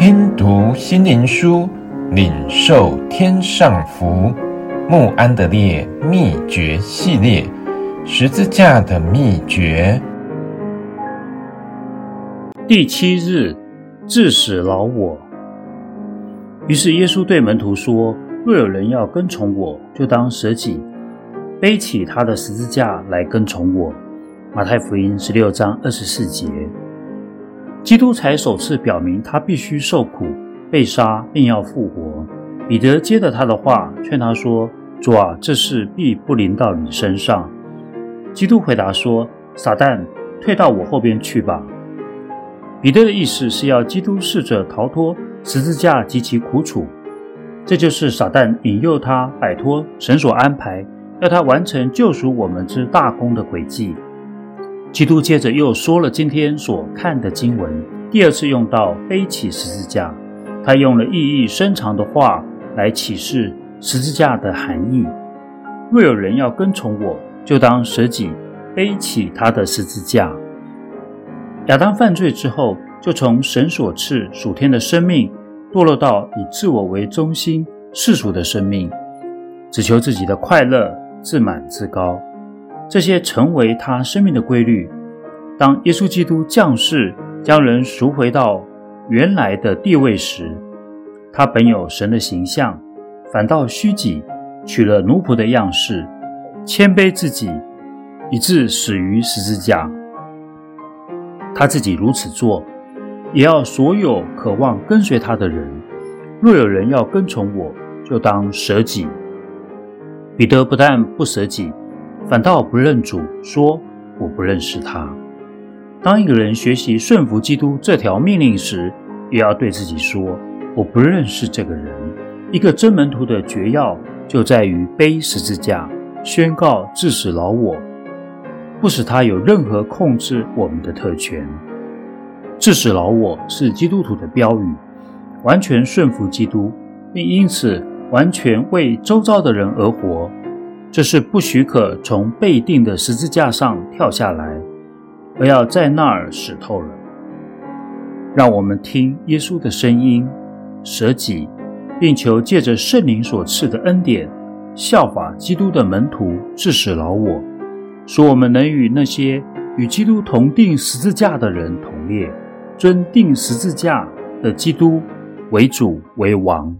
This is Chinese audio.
听读心灵书，领受天上福。慕安德烈秘诀系列，十字架的秘诀。第七日，致死老我。于是耶稣对门徒说：“若有人要跟从我，就当舍己，背起他的十字架来跟从我。”马太福音十六章二十四节。基督才首次表明他必须受苦、被杀，并要复活。彼得接着他的话，劝他说：“主啊，这事必不临到你身上。”基督回答说：“撒旦，退到我后边去吧。”彼得的意思是要基督试着逃脱十字架及其苦楚，这就是撒旦引诱他摆脱神所安排，要他完成救赎我们之大功的诡计。基督接着又说了今天所看的经文，第二次用到背起十字架，他用了意义深长的话来启示十字架的含义。若有人要跟从我，就当舍己，背起他的十字架。亚当犯罪之后，就从神所赐属天的生命，堕落到以自我为中心世俗的生命，只求自己的快乐，自满自高。这些成为他生命的规律。当耶稣基督降世，将人赎回到原来的地位时，他本有神的形象，反倒虚己，取了奴仆的样式，谦卑自己，以致死于十字架。他自己如此做，也要所有渴望跟随他的人。若有人要跟从我，就当舍己。彼得不但不舍己。反倒不认主，说我不认识他。当一个人学习顺服基督这条命令时，也要对自己说：我不认识这个人。一个真门徒的诀要就在于背十字架，宣告致死老我，不使他有任何控制我们的特权。致死老我是基督徒的标语，完全顺服基督，并因此完全为周遭的人而活。这是不许可从被钉的十字架上跳下来，而要在那儿死透了。让我们听耶稣的声音，舍己，并求借着圣灵所赐的恩典，效法基督的门徒，致使老我，使我们能与那些与基督同钉十字架的人同列，尊钉十字架的基督为主为王。